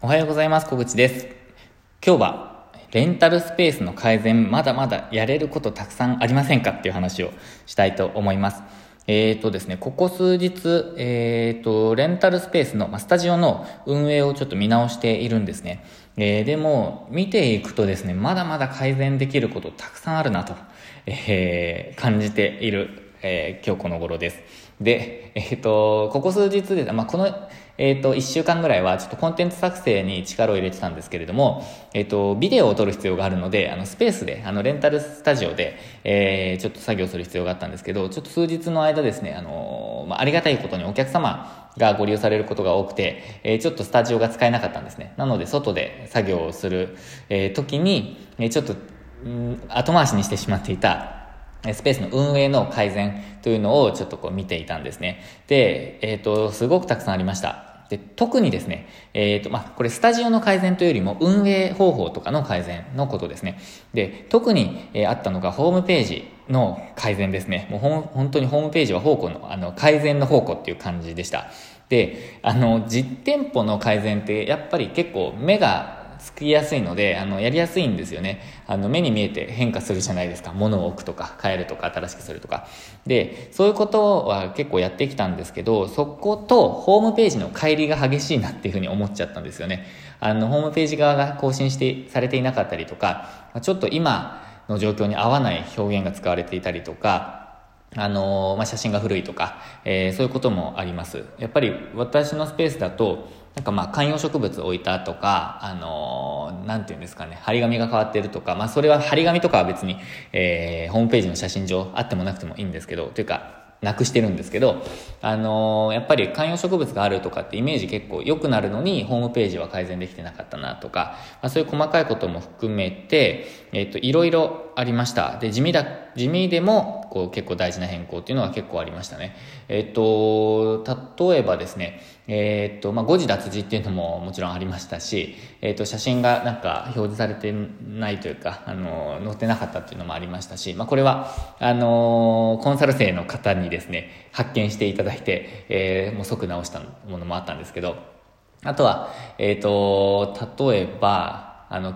おはようございます。小口です。今日は、レンタルスペースの改善、まだまだやれることたくさんありませんかっていう話をしたいと思います。えーとですね、ここ数日、えーと、レンタルスペースの、まあ、スタジオの運営をちょっと見直しているんですね。えー、でも、見ていくとですね、まだまだ改善できることたくさんあるなと、えー、感じている、えー、今日この頃です。で、えっ、と、ここ数日で、まあ、この、えっ、ー、と、1週間ぐらいはちょっとコンテンツ作成に力を入れてたんですけれども、えっ、ー、と、ビデオを撮る必要があるので、あの、スペースで、あの、レンタルスタジオで、えー、ちょっと作業する必要があったんですけど、ちょっと数日の間ですね、あのまあ、ありがたいことにお客様がご利用されることが多くて、えー、ちょっとスタジオが使えなかったんですね。なので、外で作業をする、えー、時に、えー、ちょっと、うん、後回しにしてしまっていた、スペースの運営の改善というのをちょっとこう見ていたんですね。で、えっ、ー、と、すごくたくさんありました。で、特にですね、えっ、ー、と、まあ、これスタジオの改善というよりも運営方法とかの改善のことですね。で、特に、えー、あったのがホームページの改善ですね。もうほん本当にホームページは方向の、あの、改善の方向っていう感じでした。で、あの、実店舗の改善ってやっぱり結構目がつきやすいので、あの、やりやすいんですよね。あの、目に見えて変化するじゃないですか。物を置くとか、変えるとか、新しくするとか。で、そういうことは結構やってきたんですけど、そことホームページの乖離が激しいなっていうふうに思っちゃったんですよね。あの、ホームページ側が更新して、されていなかったりとか、ちょっと今の状況に合わない表現が使われていたりとか、あのまあ、写真が古いとか、えー、そういうこともあります。やっぱり私のスペースだと、なんかまあ観葉植物置いたとか、あのー、なんていうんですかね、張り紙が変わってるとか、まあそれは張り紙とかは別に、えー、ホームページの写真上あってもなくてもいいんですけど、というか、なくしてるんですけど、あのー、やっぱり観葉植物があるとかってイメージ結構良くなるのに、ホームページは改善できてなかったなとか、まあそういう細かいことも含めて、えっ、と、いろいろありました。で、地味だ、地味でも、こう結構大事な変更っていうのは結構ありましたね。えっ、と、例えばですね、えっ、と、まあ、誤字脱字っていうのも もちろんありましたし、えっ、と、写真がなんか表示されてないというか、あの、載ってなかったっていうのもありましたし、まあ、これは、あの、コンサル生の方にですね、発見していただいて、えー、もう即直したものもあったんですけど、あとは、えっ、と、例えば、あの、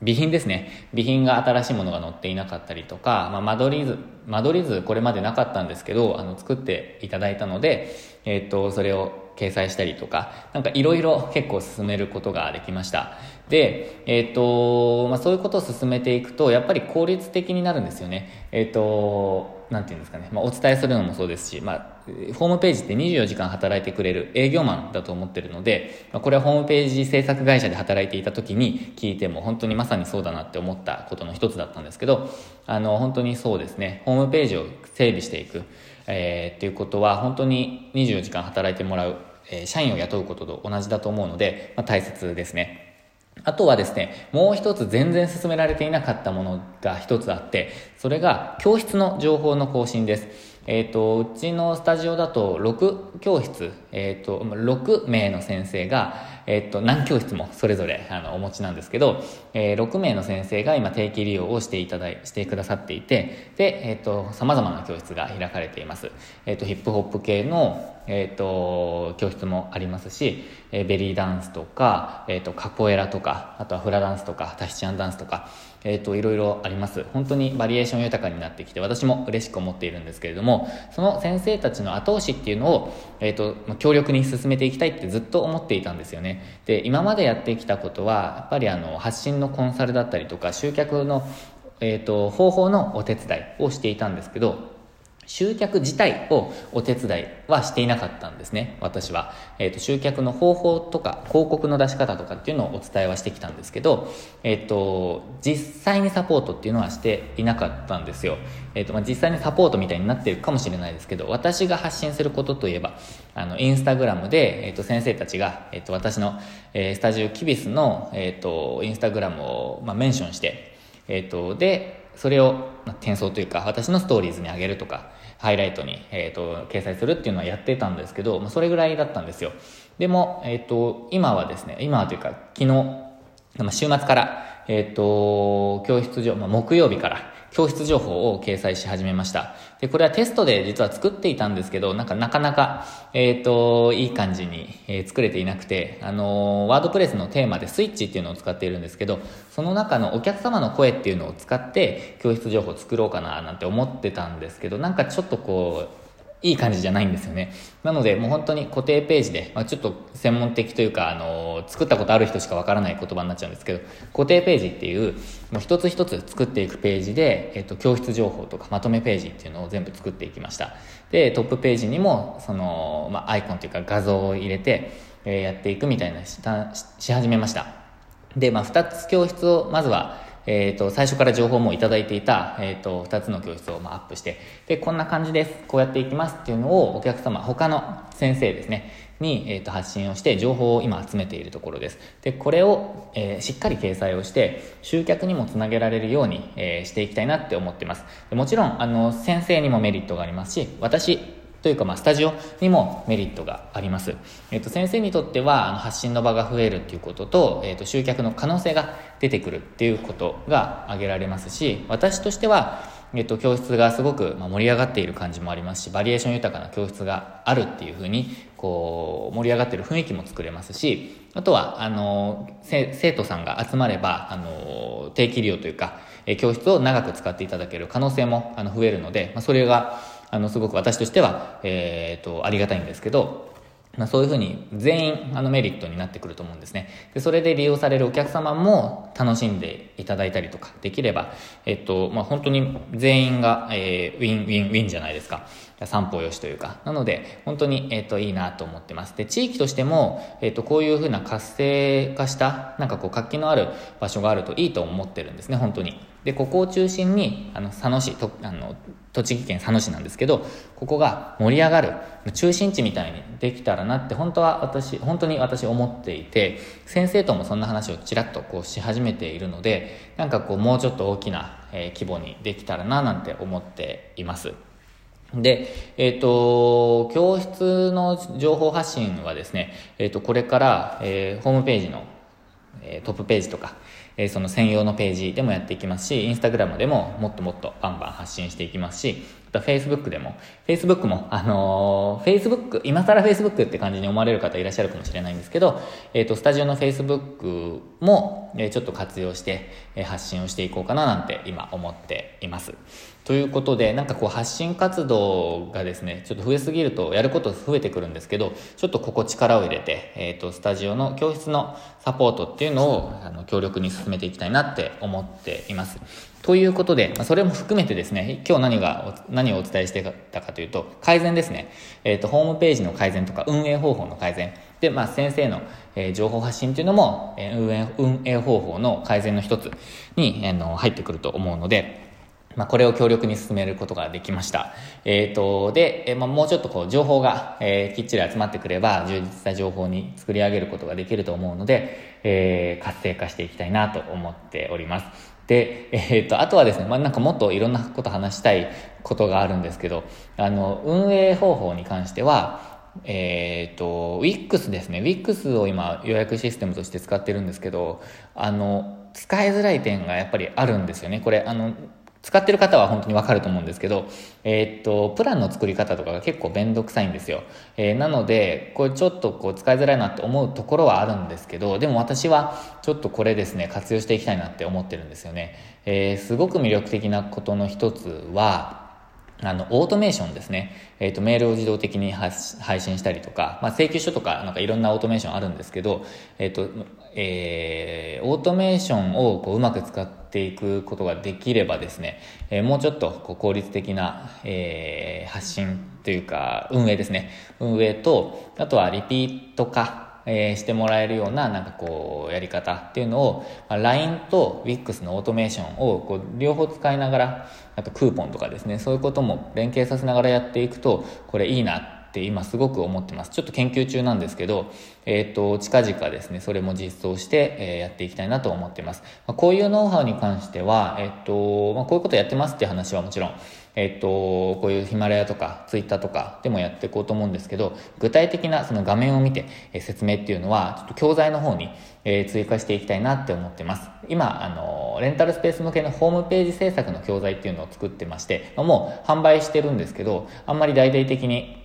備品ですね。備品が新しいものが載っていなかったりとか、まあ、間取り図、間取り図これまでなかったんですけど、あの、作っていただいたので、えっ、ー、と、それを掲載したりとか、なんかいろいろ結構進めることができました。で、えっ、ー、と、まあ、そういうことを進めていくと、やっぱり効率的になるんですよね。えっ、ー、と、なんていうんですかね、まあ、お伝えするのもそうですし、まあ、ホームページって24時間働いてくれる営業マンだと思ってるので、まあ、これはホームページ制作会社で働いていた時に聞いても本当にまさにそうだなって思ったことの一つだったんですけど、あの、本当にそうですね、ホームページを整備していく、えー、っていうことは本当に24時間働いてもらう、え、社員を雇うことと同じだと思うので、まあ、大切ですね。あとはですね、もう一つ全然進められていなかったものが一つあって、それが教室の情報の更新です。えっ、ー、と、うちのスタジオだと6教室、えっ、ー、と、6名の先生が、えっ、と、何教室もそれぞれあのお持ちなんですけど、えー、6名の先生が今定期利用をしていただい、してくださっていて、で、えっ、と、様々な教室が開かれています。えっ、と、ヒップホップ系の、えっ、と、教室もありますし、えベリーダンスとか、えっ、と、カポエラとか、あとはフラダンスとか、タヒチアンダンスとか、えっ、ー、と、いろいろあります。本当にバリエーション豊かになってきて、私も嬉しく思っているんですけれども、その先生たちの後押しっていうのを、えっ、ー、と、強力に進めていきたいってずっと思っていたんですよね。で、今までやってきたことは、やっぱりあの、発信のコンサルだったりとか、集客の、えっ、ー、と、方法のお手伝いをしていたんですけど、集客自体をお手伝いはしていなかったんですね、私は。えっ、ー、と、集客の方法とか、広告の出し方とかっていうのをお伝えはしてきたんですけど、えっ、ー、と、実際にサポートっていうのはしていなかったんですよ。えっ、ー、と、まあ、実際にサポートみたいになってるかもしれないですけど、私が発信することといえば、あの、インスタグラムで、えっ、と、先生たちが、えっ、と、私の、えスタジオキビスの、えっ、と、インスタグラムを、まあ、メンションして、えっ、と、で、それを、転送というか、私のストーリーズに上げるとか、ハイライトに、え、ー、と、掲載するっていうのはやってたんですけど、まあ、それぐらいだったんですよ。でも、え、ー、と、今はですね、今はというか、昨日、ま、週末から、えっ、ー、と、教室上、まあ、木曜日から、教室情報を掲載し始めました。で、これはテストで実は作っていたんですけど、なんかなかなか、えっ、ー、と、いい感じに、えー、作れていなくて、あのー、ワードプレスのテーマでスイッチっていうのを使っているんですけど、その中のお客様の声っていうのを使って教室情報を作ろうかななんて思ってたんですけど、なんかちょっとこう、いい感じじゃないんですよね。なので、もう本当に固定ページで、まあ、ちょっと専門的というか、あのー、作ったことある人しかわからない言葉になっちゃうんですけど、固定ページっていう、もう一つ一つ作っていくページで、えっ、と、教室情報とかまとめページっていうのを全部作っていきました。で、トップページにも、その、まあ、アイコンというか画像を入れて、えー、やっていくみたいなしたし始めました。で、まあ、二つ教室を、まずは、えっ、ー、と、最初から情報もいただいていた、えっ、ー、と、2つの教室をまあアップして、で、こんな感じです。こうやっていきますっていうのをお客様、他の先生ですね、に、えー、と発信をして情報を今集めているところです。で、これを、えー、しっかり掲載をして集客にもつなげられるように、えー、していきたいなって思ってます。でもちろん、あの、先生にもメリットがありますし、私というか、まあ、スタジオにもメリットがあります。えっ、と、先生にとっては、あの、発信の場が増えるっていうことと、えっ、と、集客の可能性が出てくるっていうことが挙げられますし、私としては、えっ、と、教室がすごく、盛り上がっている感じもありますし、バリエーション豊かな教室があるっていうふうに、こう、盛り上がってる雰囲気も作れますし、あとは、あの、生徒さんが集まれば、あの、定期利用というか、え教室を長く使っていただける可能性も、あの、増えるので、まあ、それが、あの、すごく私としては、えっ、ー、と、ありがたいんですけど、まあ、そういうふうに全員あのメリットになってくると思うんですね。で、それで利用されるお客様も楽しんでいただいたりとかできれば、えっと、まあ、本当に全員が、えー、ウィン、ウィン、ウィンじゃないですか。三方よしというか。なので、本当に、えっと、いいなと思ってます。で、地域としても、えっと、こういうふうな活性化した、なんかこう、活気のある場所があるといいと思ってるんですね、本当に。で、ここを中心に、あの、佐野市、とあの、栃木県佐野市なんですけど、ここが盛り上がる、中心地みたいにできたらなって、本当は私、本当に私思っていて、先生ともそんな話をちらっとこうし始めているので、なんかこう、もうちょっと大きな、えー、規模にできたらな、なんて思っています。で、えっ、ー、と、教室の情報発信はですね、えっ、ー、と、これから、えー、ホームページの、えトップページとか、えその専用のページでもやっていきますし、インスタグラムでももっともっとバンバン発信していきますし、あと Facebook でも、Facebook も、あのー、Facebook、今更 Facebook って感じに思われる方いらっしゃるかもしれないんですけど、えっ、ー、と、スタジオの Facebook も、えー、ちょっと活用して、えー、発信をしていこうかななんて今思っています。ということで、なんかこう発信活動がですね、ちょっと増えすぎるとやること増えてくるんですけど、ちょっとここ力を入れて、えっ、ー、と、スタジオの教室のサポートっていうのを、あの、強力に進めていきたいなって思っています。ということで、ま、それも含めてですね、今日何が、何をお伝えしてたかというと、改善ですね。えっ、ー、と、ホームページの改善とか、運営方法の改善。で、まあ、先生の、えー、情報発信というのも、え、運営、運営方法の改善の一つに、えー、の入ってくると思うので、まあ、これを強力に進めることができました。えっ、ー、と、で、え、まあ、もうちょっとこう、情報が、えー、きっちり集まってくれば、充実した情報に作り上げることができると思うので、えー、活性化していきたいなと思っております。で、えっ、と、あとはですね、まあ、なんかもっといろんなこと話したいことがあるんですけど、あの、運営方法に関しては、えっ、ー、と、WIX ですね。WIX を今予約システムとして使ってるんですけど、あの、使いづらい点がやっぱりあるんですよね。これ、あの、使ってる方は本当にわかると思うんですけど、えー、っと、プランの作り方とかが結構めんどくさいんですよ。えー、なので、これちょっとこう使いづらいなって思うところはあるんですけど、でも私はちょっとこれですね、活用していきたいなって思ってるんですよね。えー、すごく魅力的なことの一つは、あの、オートメーションですね。えっ、ー、と、メールを自動的に配信したりとか、まあ、請求書とか、なんかいろんなオートメーションあるんですけど、えっ、ー、と、えー、オートメーションをこううまく使っていくことができればですね、え、もうちょっとこう効率的な、えー、発信というか、運営ですね。運営と、あとはリピート化え、してもらえるような、なんかこう、やり方っていうのを、ま、LINE と WIX のオートメーションを、こう、両方使いながら、あとクーポンとかですね、そういうことも連携させながらやっていくと、これいいなって今すごく思ってます。ちょっと研究中なんですけど、えっ、ー、と、近々ですね、それも実装して、え、やっていきたいなと思ってます。ま、こういうノウハウに関しては、えっ、と、ま、こういうことやってますって話はもちろん、えっと、こういうヒマラヤとかツイッターとかでもやっていこうと思うんですけど、具体的なその画面を見て、え説明っていうのは、ちょっと教材の方に、え追加していきたいなって思ってます。今、あの、レンタルスペース向けのホームページ制作の教材っていうのを作ってまして、もう販売してるんですけど、あんまり大々的に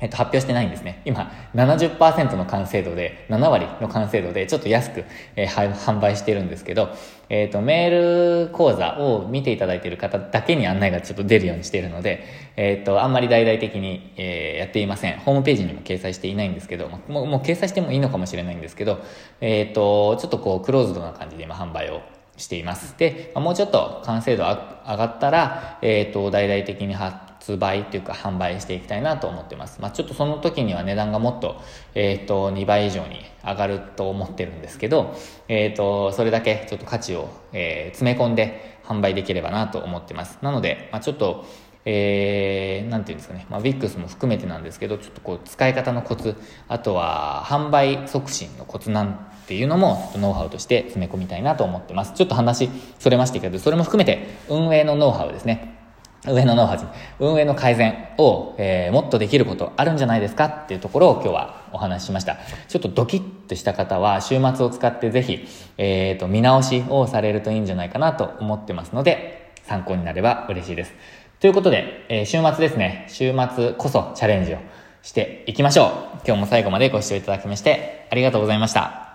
えっと、発表してないんですね。今、70%の完成度で、7割の完成度で、ちょっと安く、えー、販売してるんですけど、えっ、ー、と、メール講座を見ていただいている方だけに案内がちょっと出るようにしているので、えっ、ー、と、あんまり大々的に、えやっていません。ホームページにも掲載していないんですけど、もう、もう掲載してもいいのかもしれないんですけど、えっ、と、ちょっとこう、クローズドな感じで今販売をしています。で、もうちょっと完成度上がったら、えっ、と、大々的に発発売というか販売していきたいなと思ってます。まあ、ちょっとその時には値段がもっと、えっ、ー、と、2倍以上に上がると思ってるんですけど、えっ、ー、と、それだけちょっと価値を、え、詰め込んで販売できればなと思ってます。なので、まあ、ちょっと、えー、なんていうんですかね、まあ、VIX も含めてなんですけど、ちょっとこう、使い方のコツ、あとは、販売促進のコツなんていうのも、ノウハウとして詰め込みたいなと思ってます。ちょっと話、それましたけど、それも含めて、運営のノウハウですね。運営のノウハウ、運営の改善を、えー、もっとできることあるんじゃないですか？っていうところを今日はお話ししました。ちょっとドキッとした方は週末を使ってぜひ、えっ、ー、と、見直しをされるといいんじゃないかなと思ってますので、参考になれば嬉しいです。ということで、えー、週末ですね、週末こそチャレンジをしていきましょう。今日も最後までご視聴いただきましてありがとうございました。